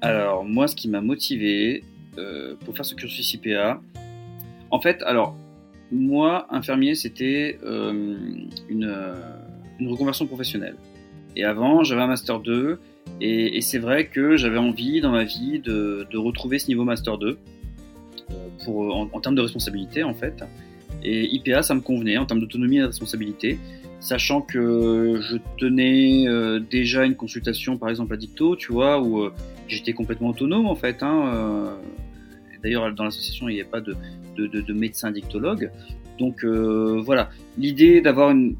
Alors, moi, ce qui m'a motivé euh, pour faire ce cursus IPA, en fait, alors, moi, infirmier, c'était euh, une, une reconversion professionnelle. Et avant, j'avais un Master 2, et, c'est vrai que j'avais envie dans ma vie de, retrouver ce niveau Master 2, euh, pour, en, termes de responsabilité, en fait. Et IPA, ça me convenait en termes d'autonomie et de responsabilité sachant que je tenais euh, déjà une consultation par exemple à Dicto, tu vois, où euh, j'étais complètement autonome en fait. Hein, euh, D'ailleurs, dans l'association, il n'y a pas de, de, de, de médecin dictologue. Donc voilà, l'idée d'avoir une,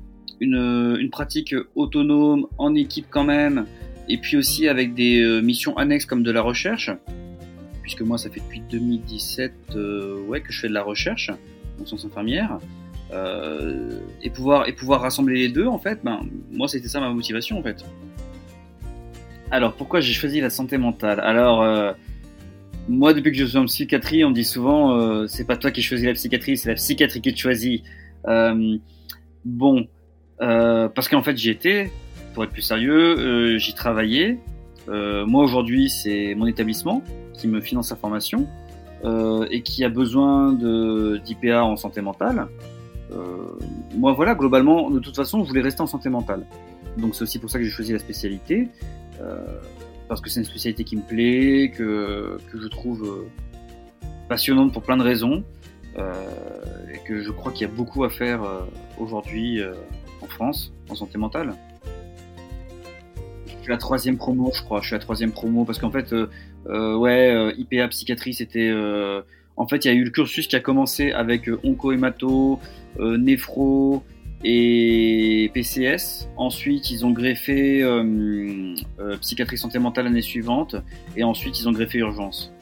pratique autonome, en équipe quand même, et puis aussi avec des missions annexes comme de la recherche, puisque moi ça fait depuis 2017 ouais, que je fais de la recherche en sciences infirmières. Euh, et pouvoir et pouvoir rassembler les deux en fait ben moi c'était ça ma motivation en fait. Alors pourquoi j'ai choisi la santé mentale? Alors euh, moi depuis que je suis en psychiatrie on me dit souvent euh, c'est pas toi qui choisis la psychiatrie c'est la psychiatrie qui te choisit. Bon parce qu'en fait j'y étais pour être plus sérieux j'y travaillais. Moi aujourd'hui c'est mon établissement qui me finance sa formation et qui a besoin d'IPA en santé mentale moi, voilà, globalement, de toute façon, je voulais rester en santé mentale. Donc, c'est aussi pour ça que j'ai choisi la spécialité, euh, parce que c'est une spécialité qui me plaît, que, que je trouve euh, passionnante pour plein de raisons, euh, et que je crois qu'il y a beaucoup à faire euh, aujourd'hui euh, en France, en santé mentale. Je suis la troisième promo, je crois. Je suis la troisième promo parce qu'en fait, ouais, IPA psychiatrie, c'était en fait, il y a eu le cursus qui a commencé avec onco-hémato, euh, néphro et PCS. Ensuite, ils ont greffé euh, euh, psychiatrie santé mentale l'année suivante. Et ensuite, ils ont greffé urgence.